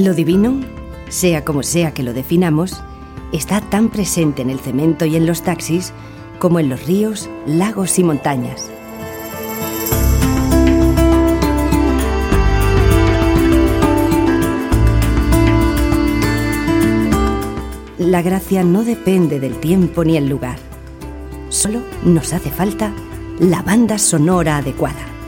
Lo divino, sea como sea que lo definamos, está tan presente en el cemento y en los taxis como en los ríos, lagos y montañas. La gracia no depende del tiempo ni el lugar. Solo nos hace falta la banda sonora adecuada.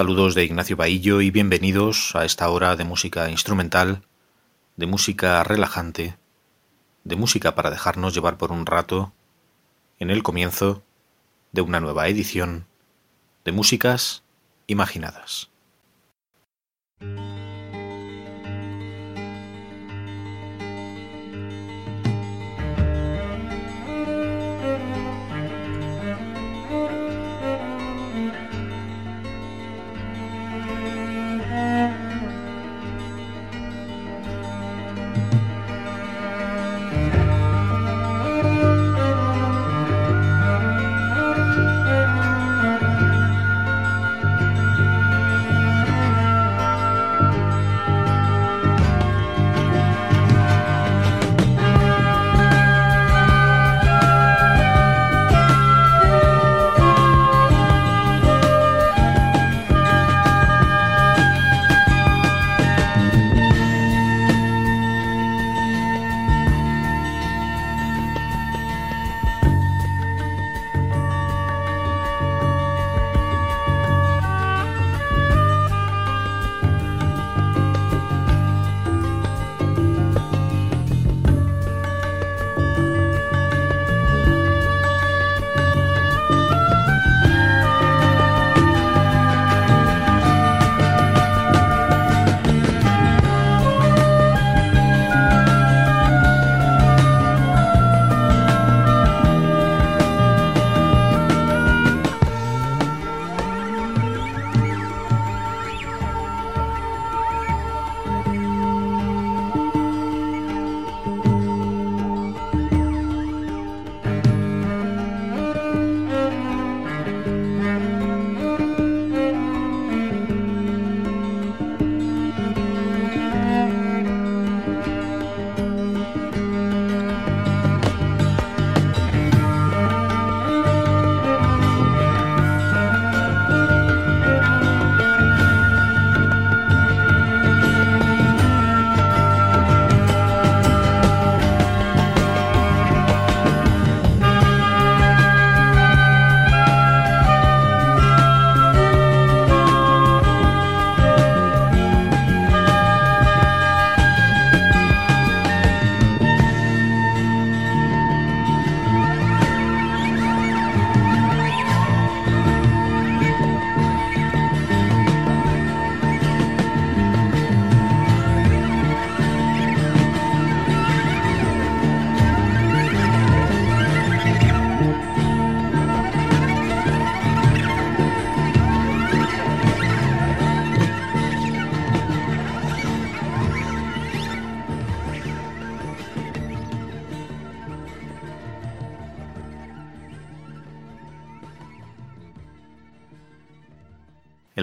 Saludos de Ignacio Baillo y bienvenidos a esta hora de música instrumental, de música relajante, de música para dejarnos llevar por un rato, en el comienzo de una nueva edición de Músicas Imaginadas.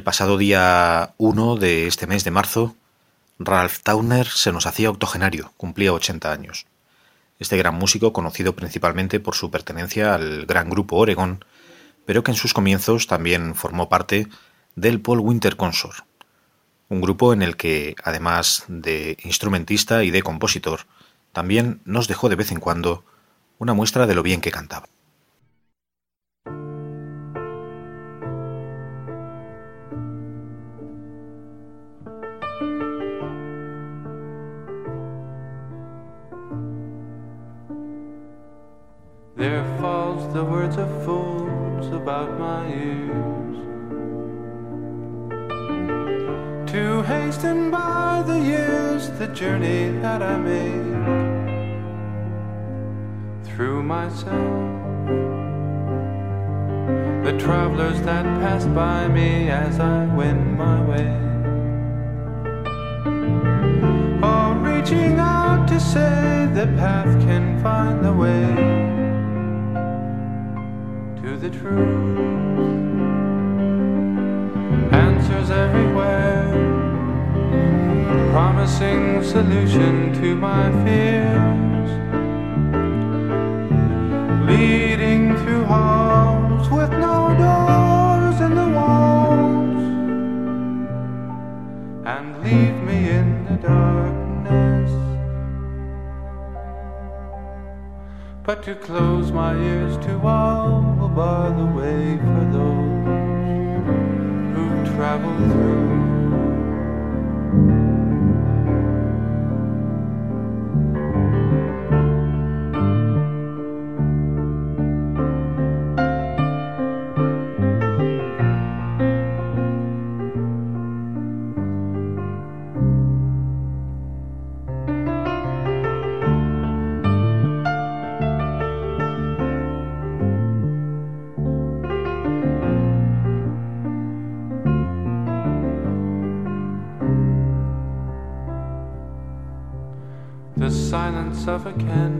Pasado día 1 de este mes de marzo, Ralph Towner se nos hacía octogenario, cumplía 80 años. Este gran músico, conocido principalmente por su pertenencia al gran grupo Oregon, pero que en sus comienzos también formó parte del Paul Winter Consort, un grupo en el que, además de instrumentista y de compositor, también nos dejó de vez en cuando una muestra de lo bien que cantaba. About my ears. To hasten by the years the journey that I make through myself. The travelers that pass by me as I wend my way. Oh, reaching out to say the path can find the way to the truth. Answers everywhere, promising solution to my fears, leading through halls with no doors in the walls, and leave me in the darkness. But to close my ears to all will bar the way for those who travel through. Again.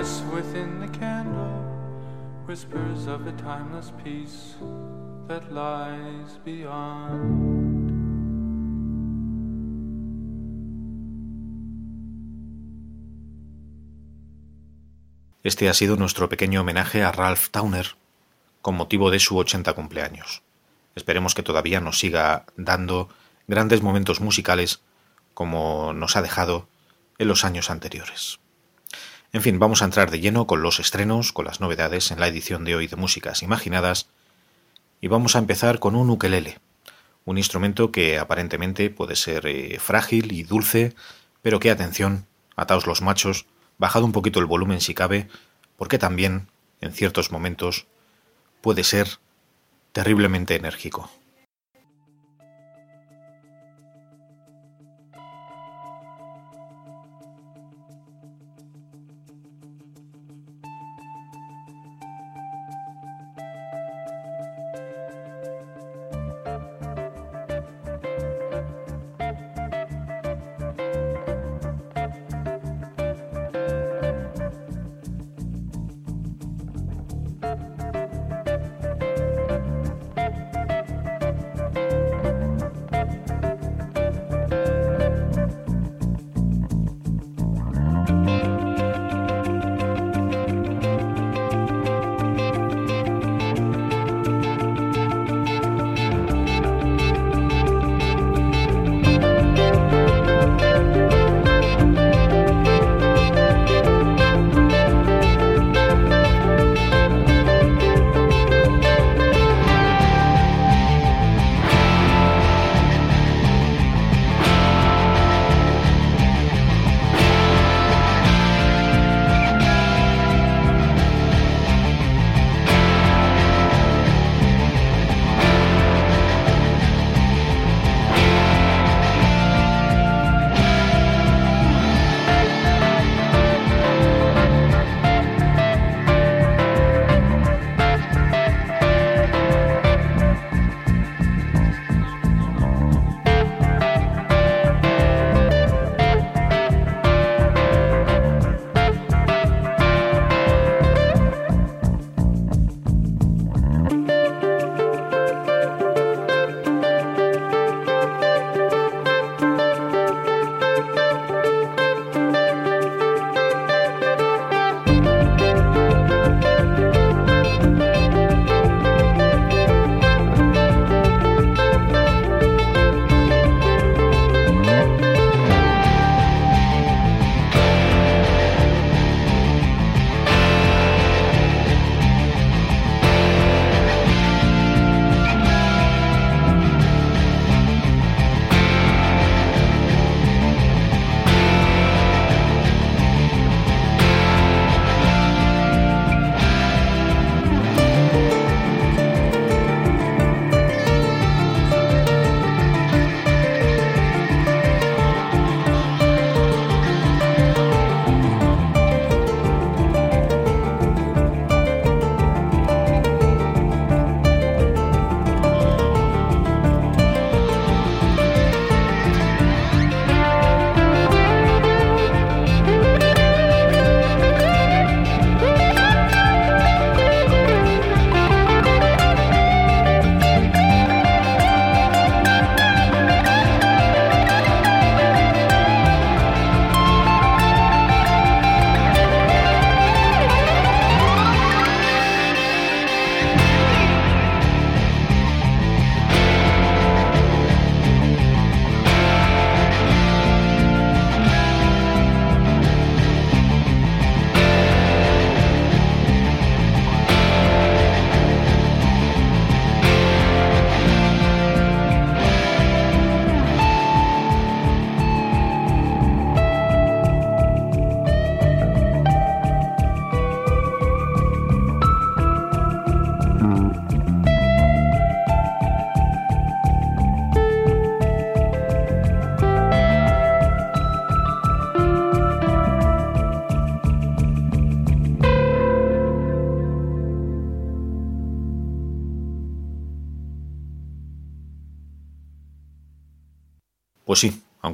Within the candle whispers of a timeless peace that lies beyond. Este ha sido nuestro pequeño homenaje a Ralph Towner con motivo de su 80 cumpleaños. Esperemos que todavía nos siga dando grandes momentos musicales como nos ha dejado en los años anteriores. En fin, vamos a entrar de lleno con los estrenos, con las novedades en la edición de hoy de Músicas Imaginadas y vamos a empezar con un ukelele, un instrumento que aparentemente puede ser eh, frágil y dulce, pero que atención, ataos los machos, bajad un poquito el volumen si cabe, porque también, en ciertos momentos, puede ser terriblemente enérgico.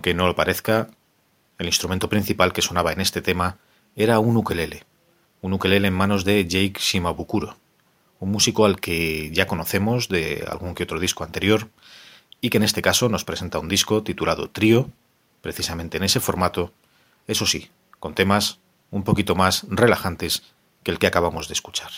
Aunque no lo parezca, el instrumento principal que sonaba en este tema era un ukelele, un ukelele en manos de Jake Shimabukuro, un músico al que ya conocemos de algún que otro disco anterior y que en este caso nos presenta un disco titulado Trío, precisamente en ese formato, eso sí, con temas un poquito más relajantes que el que acabamos de escuchar.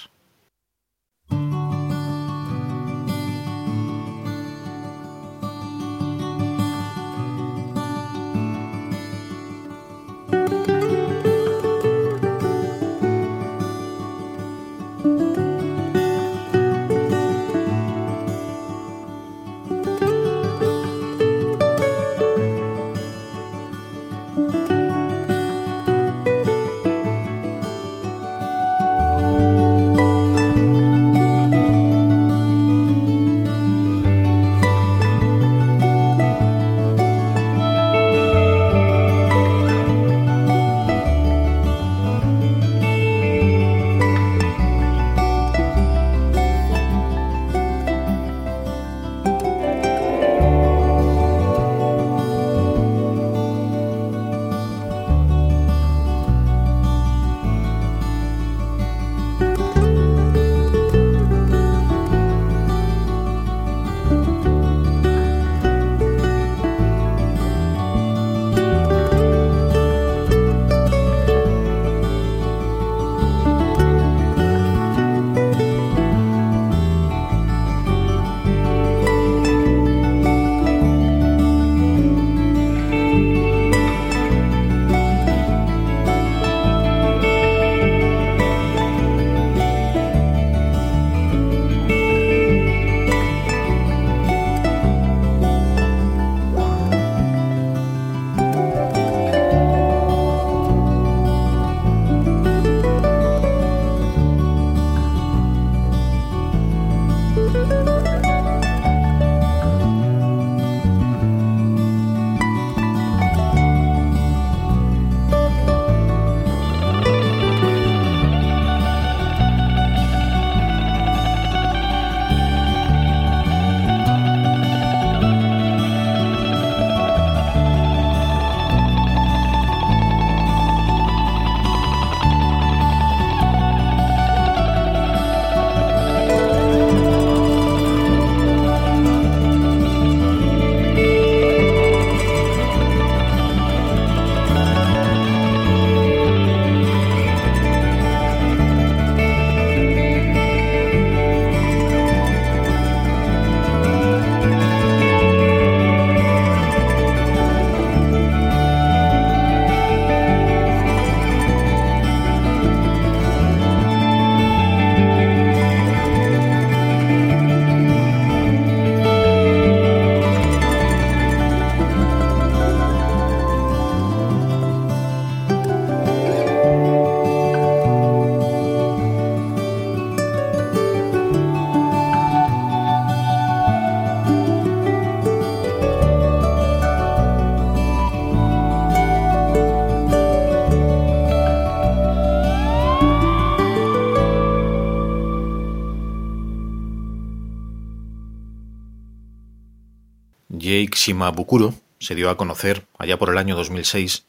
Shimabukuro se dio a conocer allá por el año 2006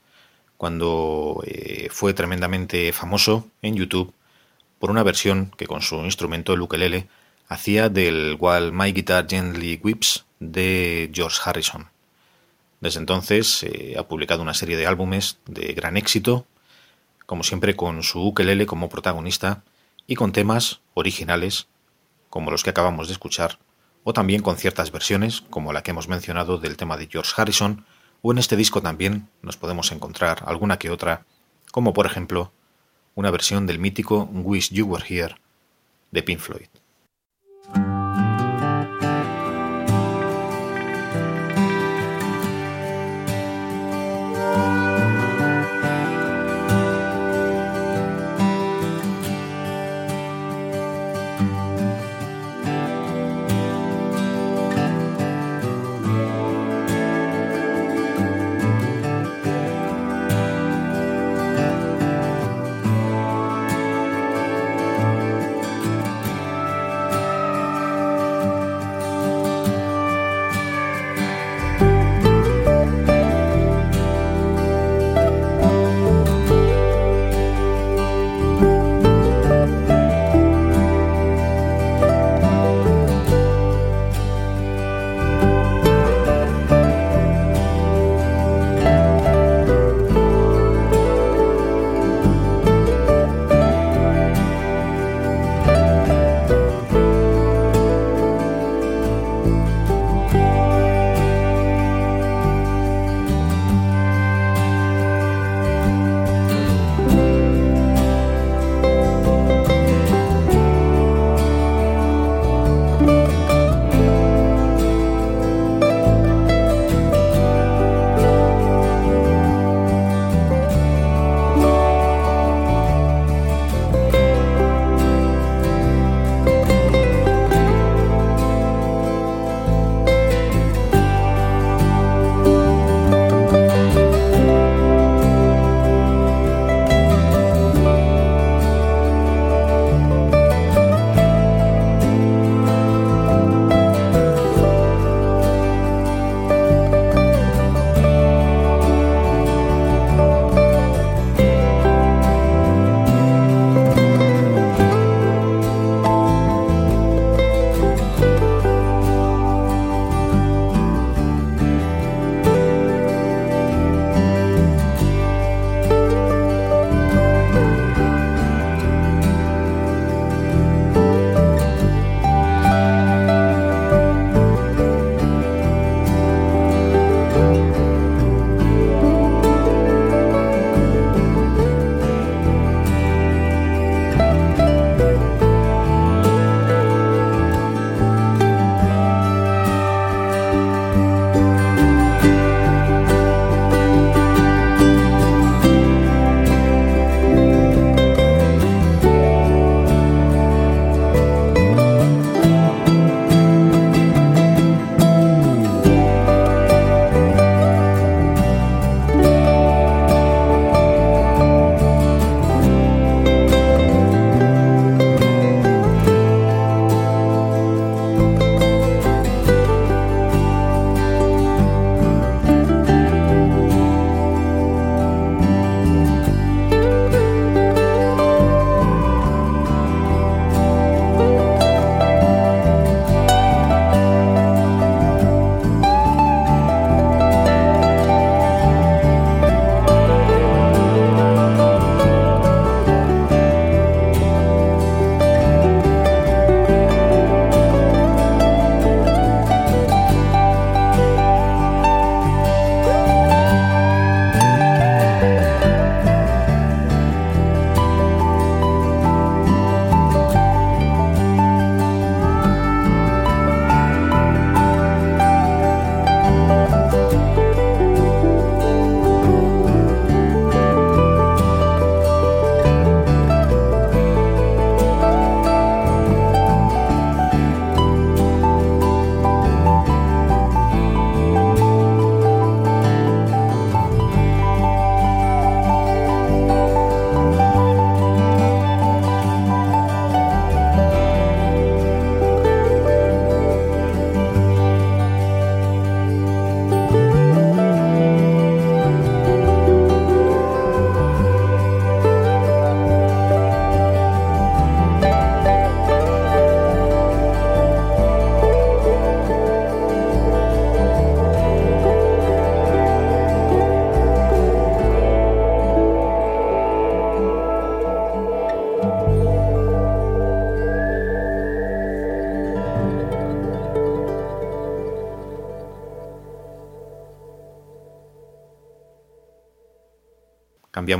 cuando eh, fue tremendamente famoso en YouTube por una versión que con su instrumento el ukelele hacía del While My Guitar Gently Whips de George Harrison. Desde entonces eh, ha publicado una serie de álbumes de gran éxito, como siempre con su ukelele como protagonista y con temas originales como los que acabamos de escuchar o también con ciertas versiones, como la que hemos mencionado del tema de George Harrison, o en este disco también nos podemos encontrar alguna que otra, como por ejemplo una versión del mítico Wish You Were Here de Pink Floyd.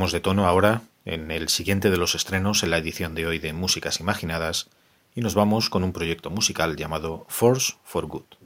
De tono ahora en el siguiente de los estrenos en la edición de hoy de Músicas Imaginadas y nos vamos con un proyecto musical llamado Force for Good.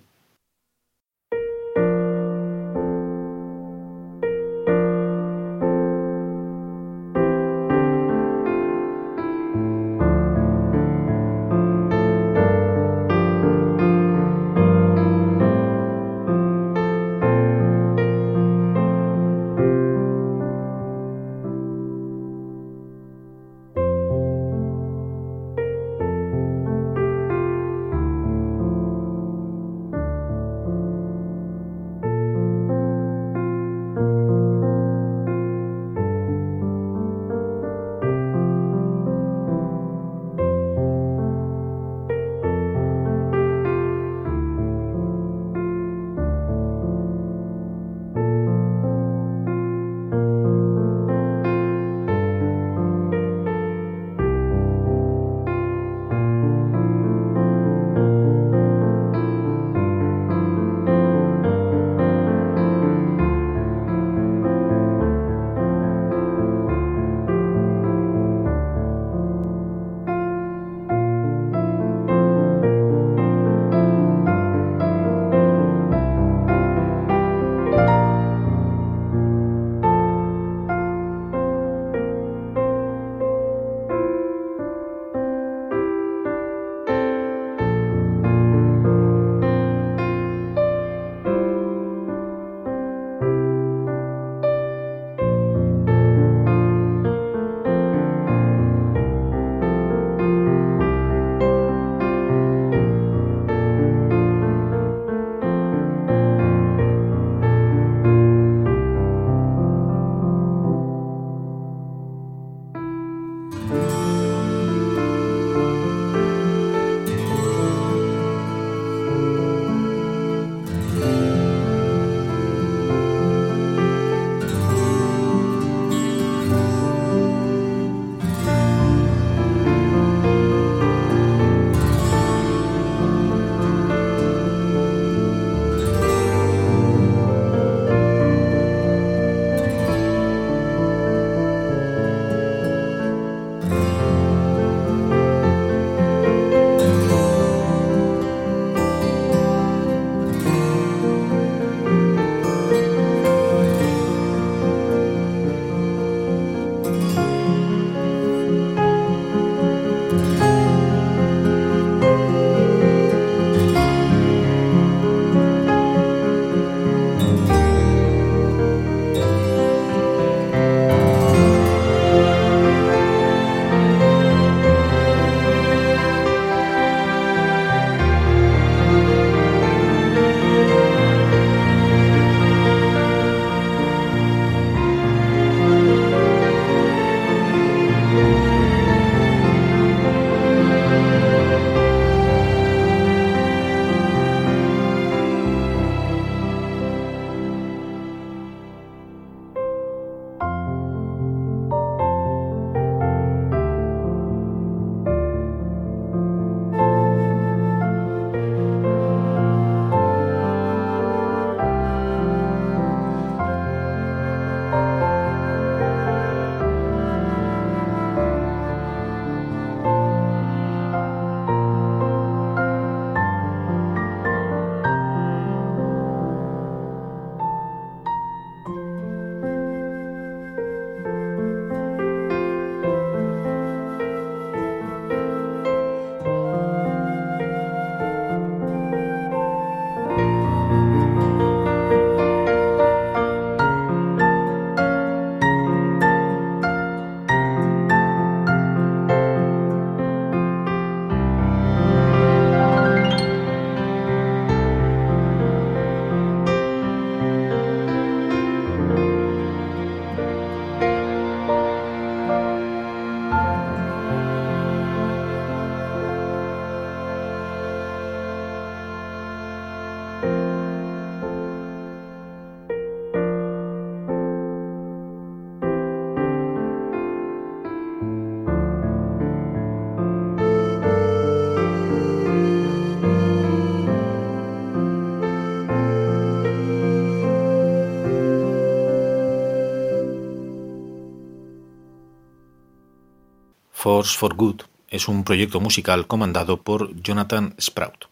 Force for Good es un proyecto musical comandado por Jonathan Sprout,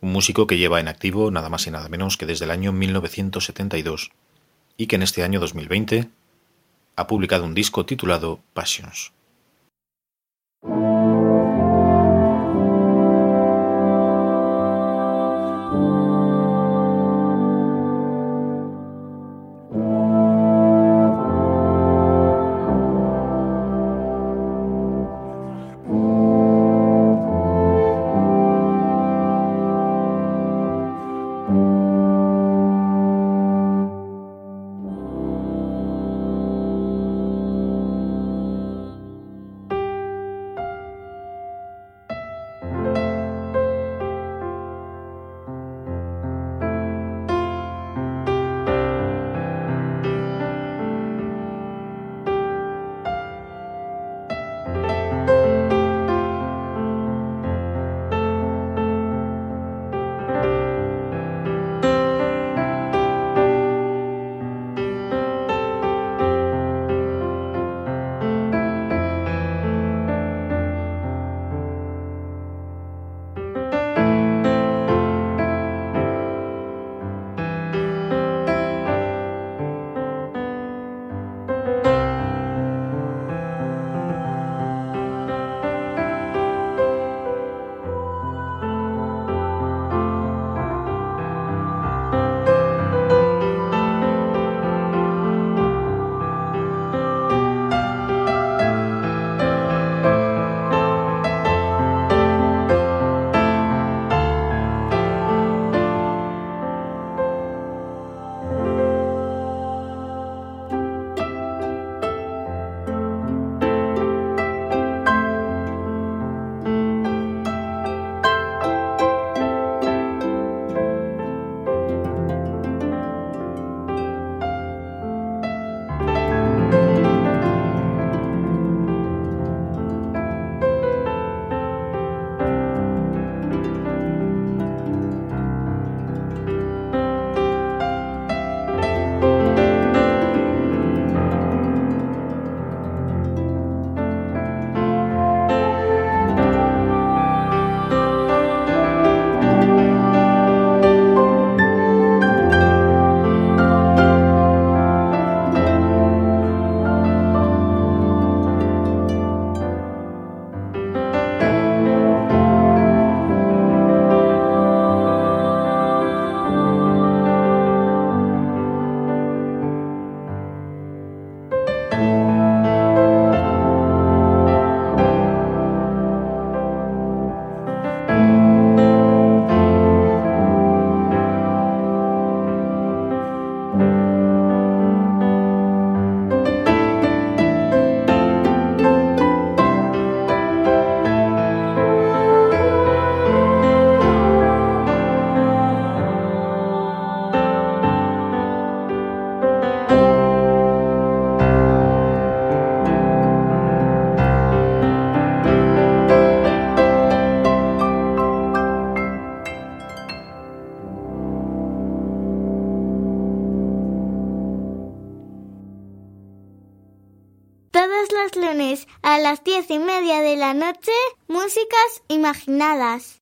un músico que lleva en activo nada más y nada menos que desde el año 1972 y que en este año 2020 ha publicado un disco titulado Passions. Músicas imaginadas.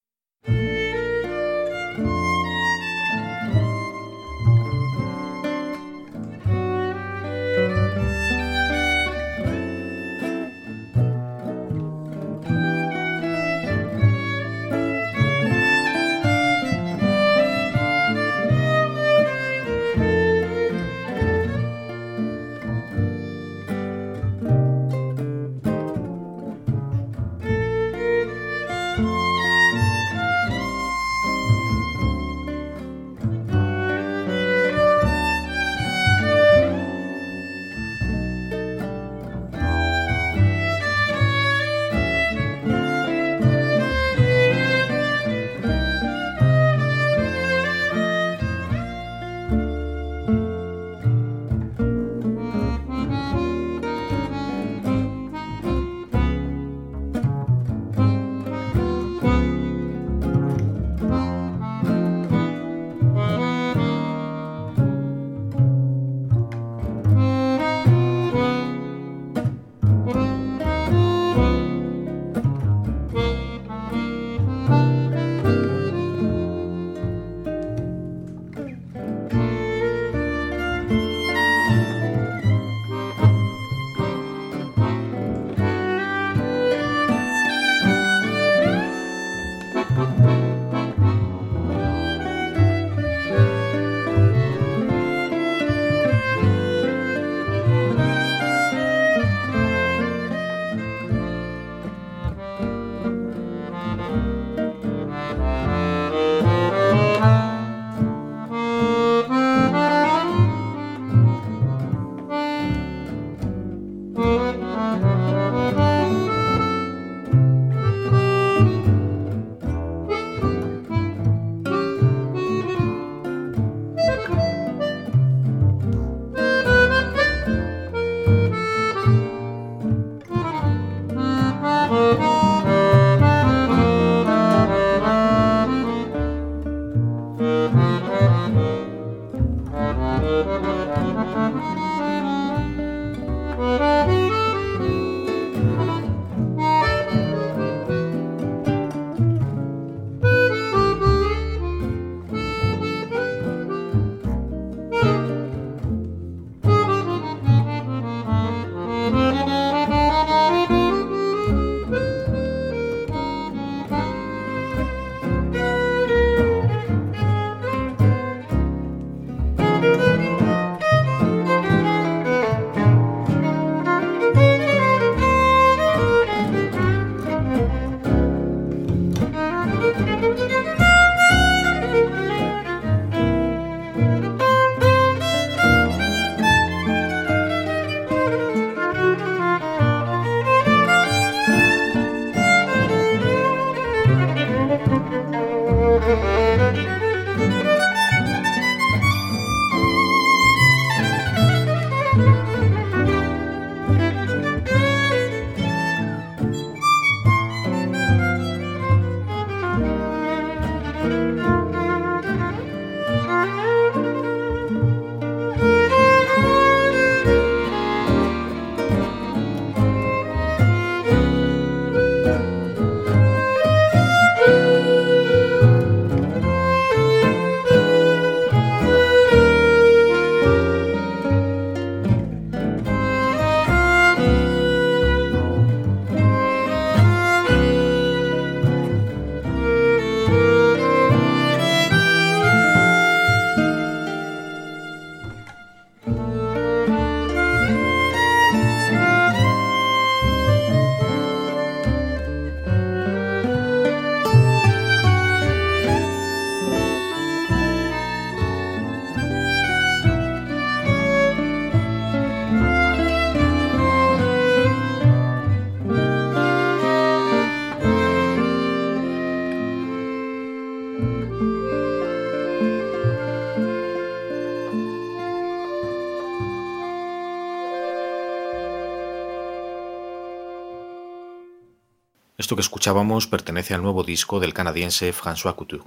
Esto que escuchábamos pertenece al nuevo disco del canadiense François Couture,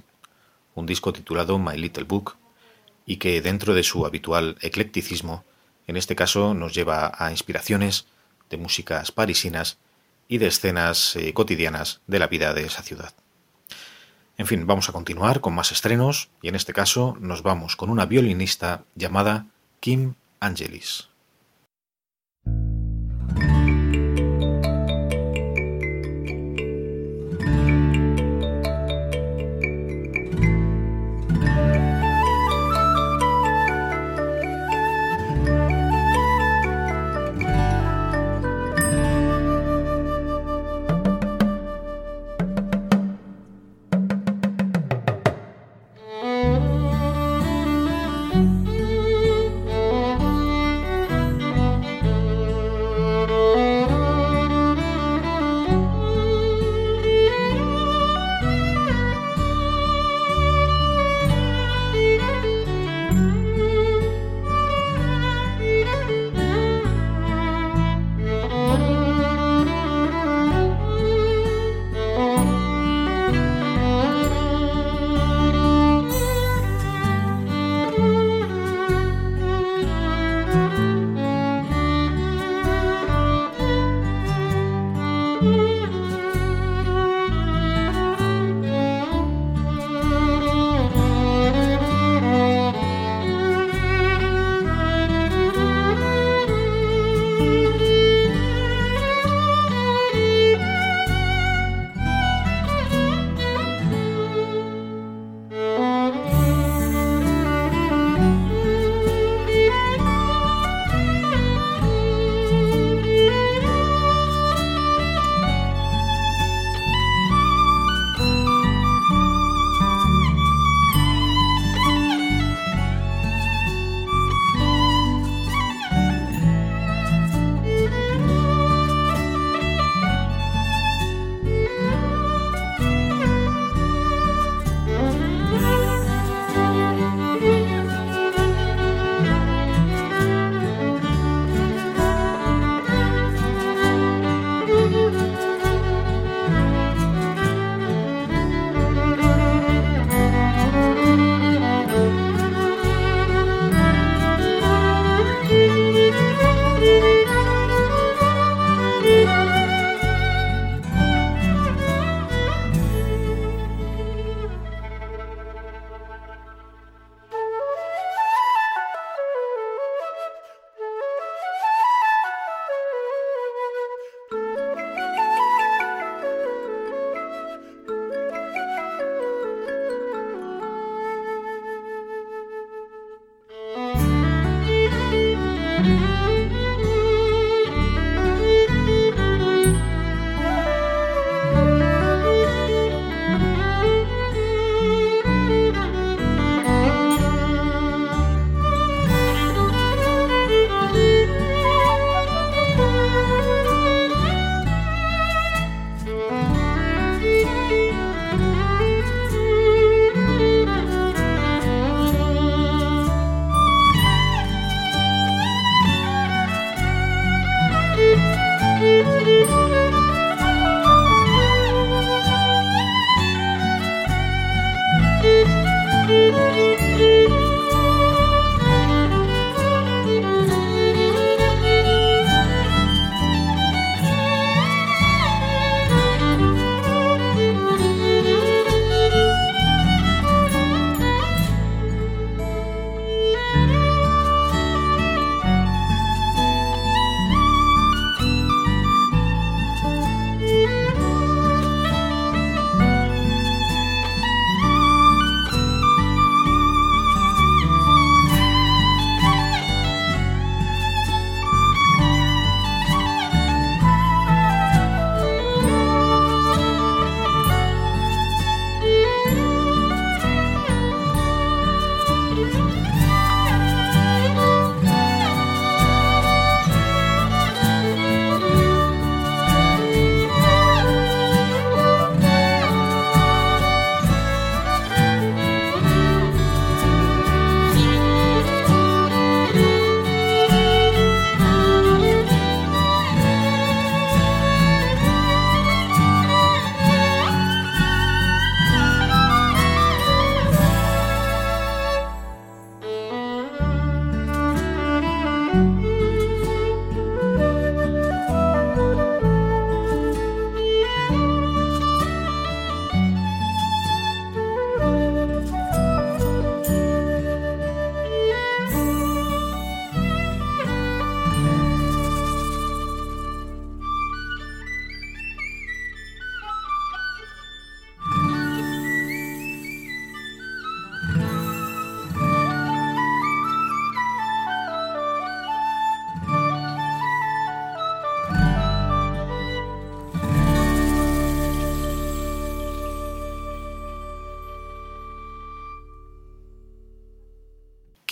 un disco titulado My Little Book, y que dentro de su habitual eclecticismo, en este caso nos lleva a inspiraciones de músicas parisinas y de escenas eh, cotidianas de la vida de esa ciudad. En fin, vamos a continuar con más estrenos y en este caso nos vamos con una violinista llamada Kim Angelis.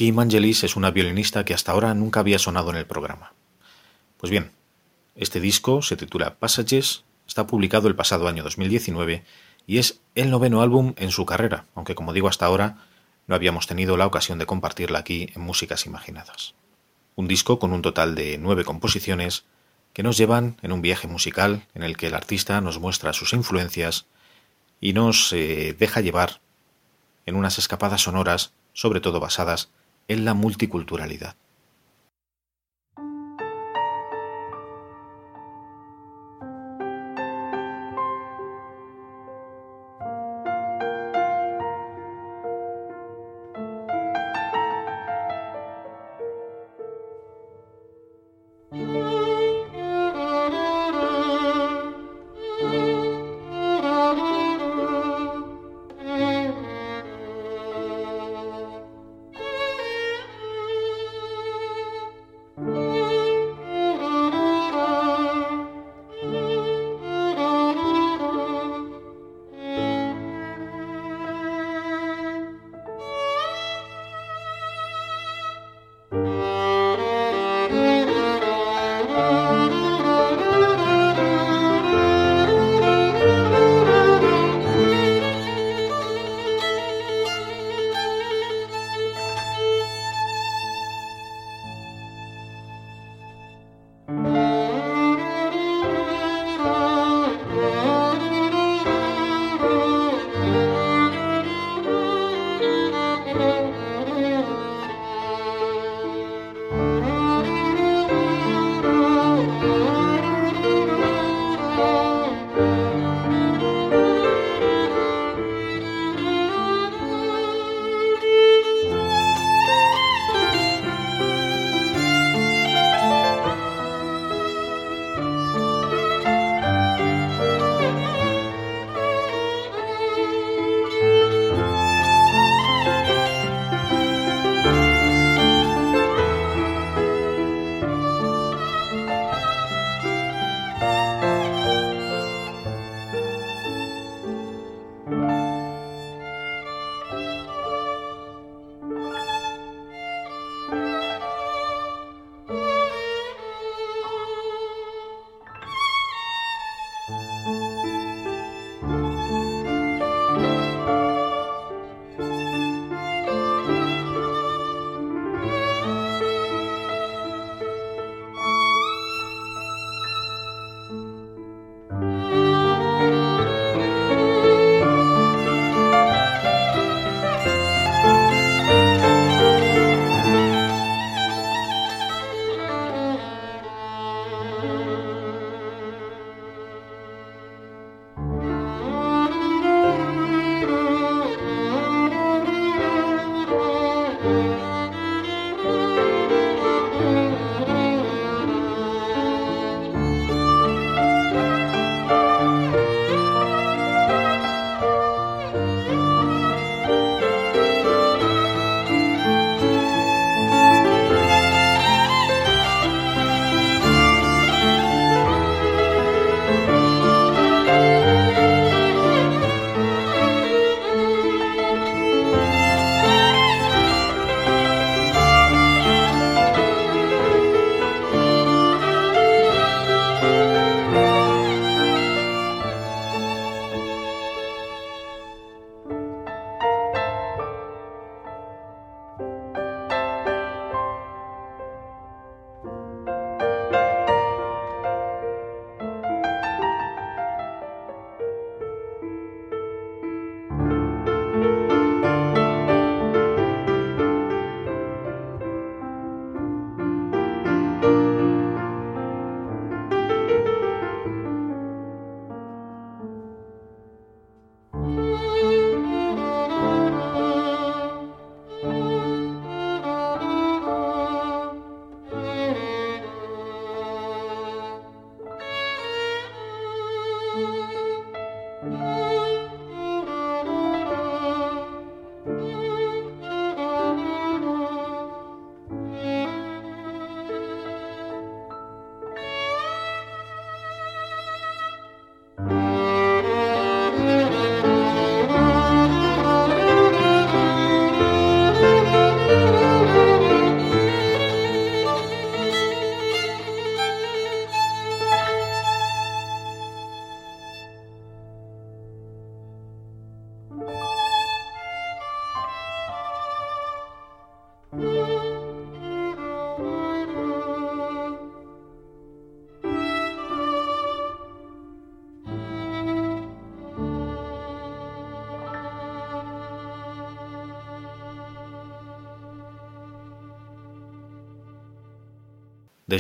Kim Angelis es una violinista que hasta ahora nunca había sonado en el programa. Pues bien, este disco se titula Passages, está publicado el pasado año 2019 y es el noveno álbum en su carrera, aunque como digo hasta ahora no habíamos tenido la ocasión de compartirla aquí en Músicas Imaginadas. Un disco con un total de nueve composiciones que nos llevan en un viaje musical en el que el artista nos muestra sus influencias y nos eh, deja llevar en unas escapadas sonoras, sobre todo basadas en la multiculturalidad.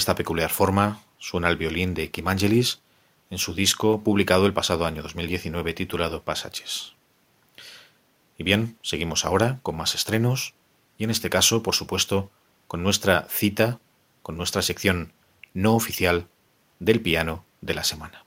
Esta peculiar forma suena el violín de Kim Angelis en su disco publicado el pasado año 2019 titulado Passages. Y bien, seguimos ahora con más estrenos y en este caso, por supuesto, con nuestra cita, con nuestra sección no oficial del piano de la semana.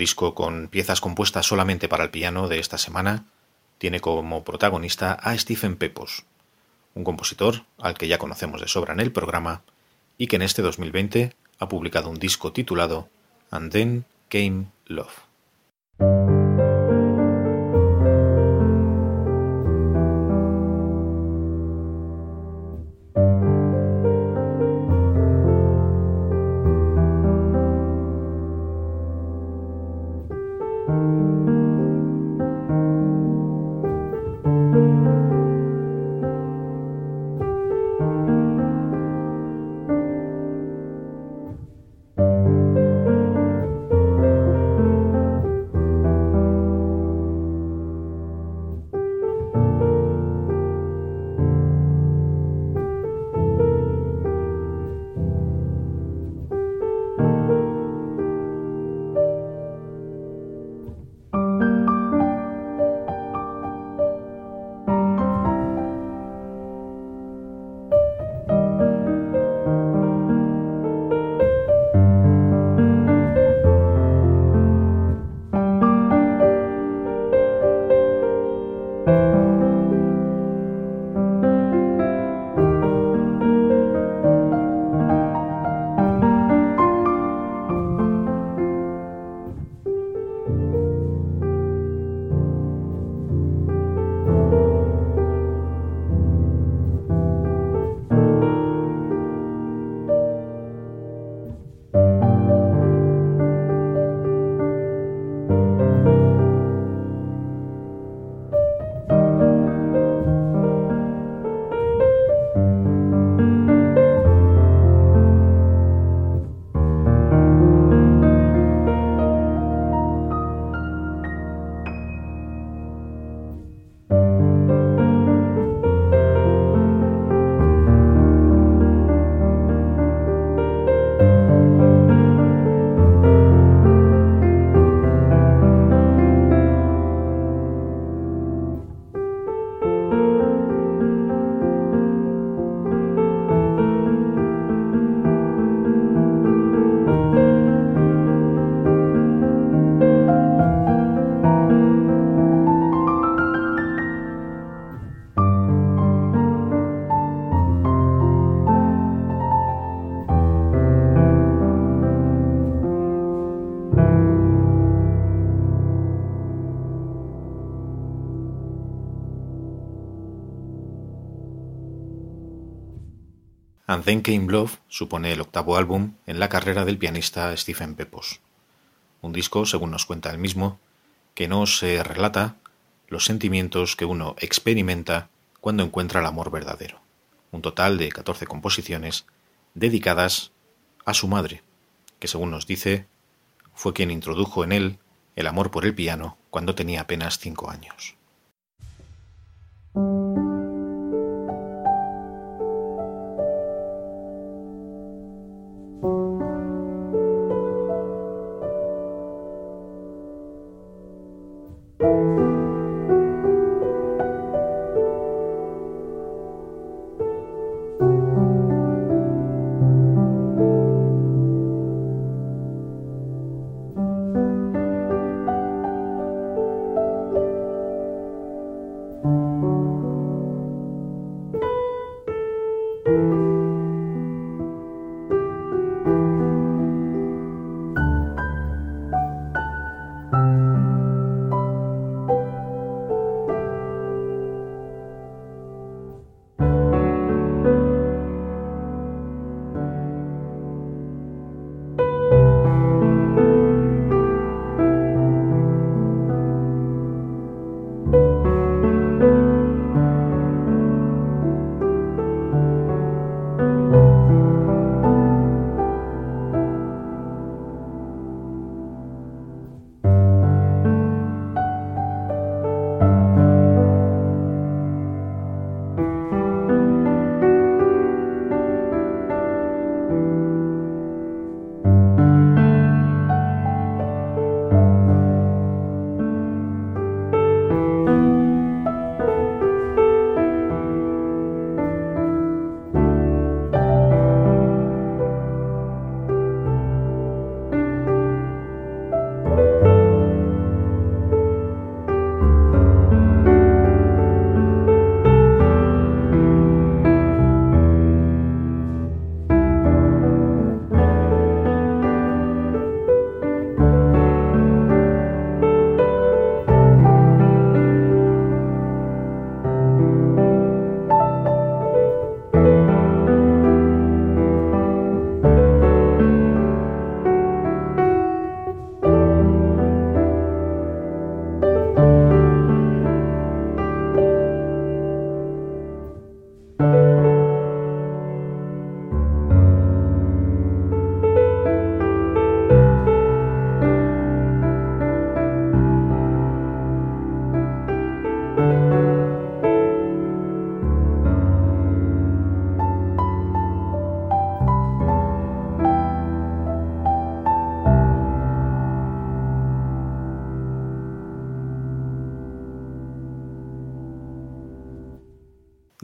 Disco con piezas compuestas solamente para el piano de esta semana tiene como protagonista a Stephen Pepos, un compositor al que ya conocemos de sobra en el programa y que en este 2020 ha publicado un disco titulado And Then Came Love. Then Came Love supone el octavo álbum en la carrera del pianista Stephen Pepos. Un disco, según nos cuenta él mismo, que no se relata los sentimientos que uno experimenta cuando encuentra el amor verdadero. Un total de 14 composiciones dedicadas a su madre, que según nos dice, fue quien introdujo en él el amor por el piano cuando tenía apenas 5 años.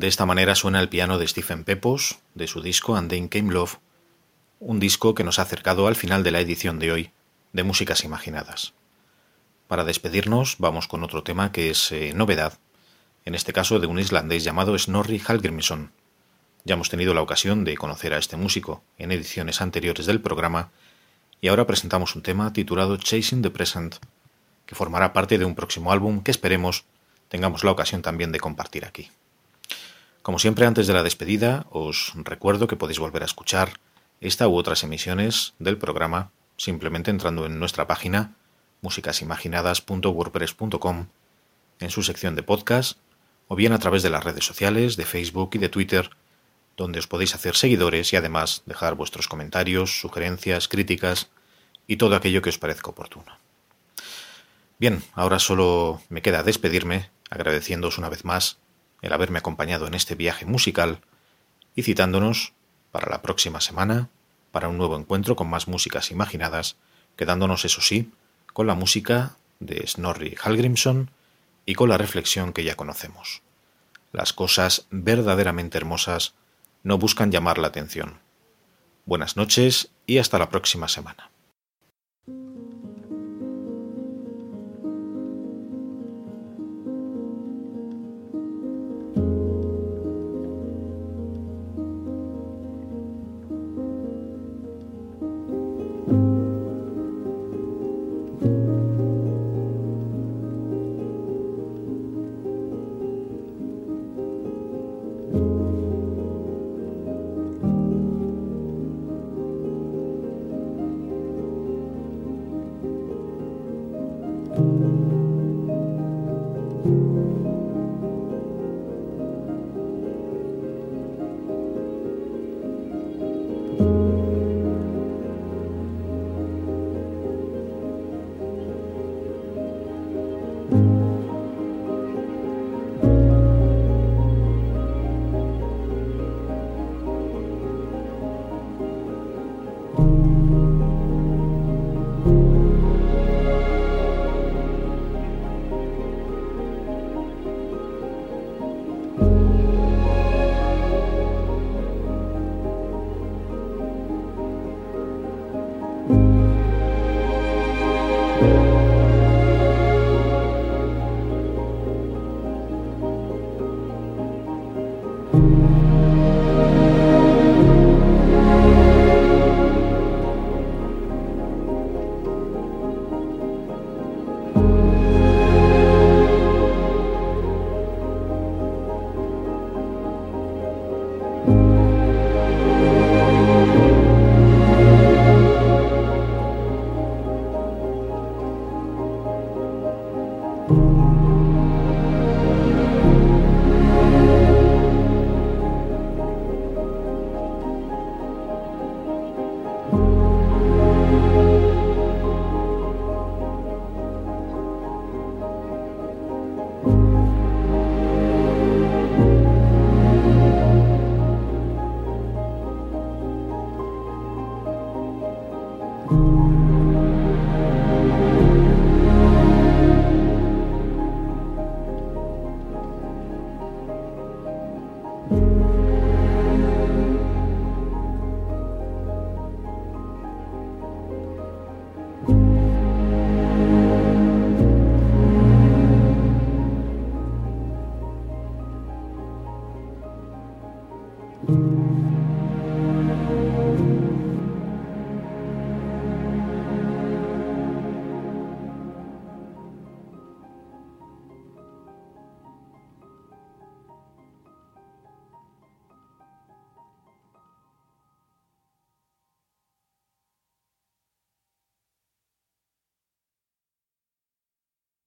De esta manera suena el piano de Stephen Pepos, de su disco And Then Came Love, un disco que nos ha acercado al final de la edición de hoy de Músicas Imaginadas. Para despedirnos vamos con otro tema que es eh, novedad, en este caso de un islandés llamado Snorri Hallgrímsson. Ya hemos tenido la ocasión de conocer a este músico en ediciones anteriores del programa y ahora presentamos un tema titulado Chasing the Present, que formará parte de un próximo álbum que esperemos tengamos la ocasión también de compartir aquí. Como siempre, antes de la despedida, os recuerdo que podéis volver a escuchar esta u otras emisiones del programa simplemente entrando en nuestra página musicasimaginadas.wordpress.com en su sección de podcast o bien a través de las redes sociales de Facebook y de Twitter donde os podéis hacer seguidores y además dejar vuestros comentarios, sugerencias, críticas y todo aquello que os parezca oportuno. Bien, ahora solo me queda despedirme agradeciéndoos una vez más el haberme acompañado en este viaje musical y citándonos para la próxima semana para un nuevo encuentro con más músicas imaginadas, quedándonos, eso sí, con la música de Snorri Hallgrímsson y con la reflexión que ya conocemos. Las cosas verdaderamente hermosas no buscan llamar la atención. Buenas noches y hasta la próxima semana.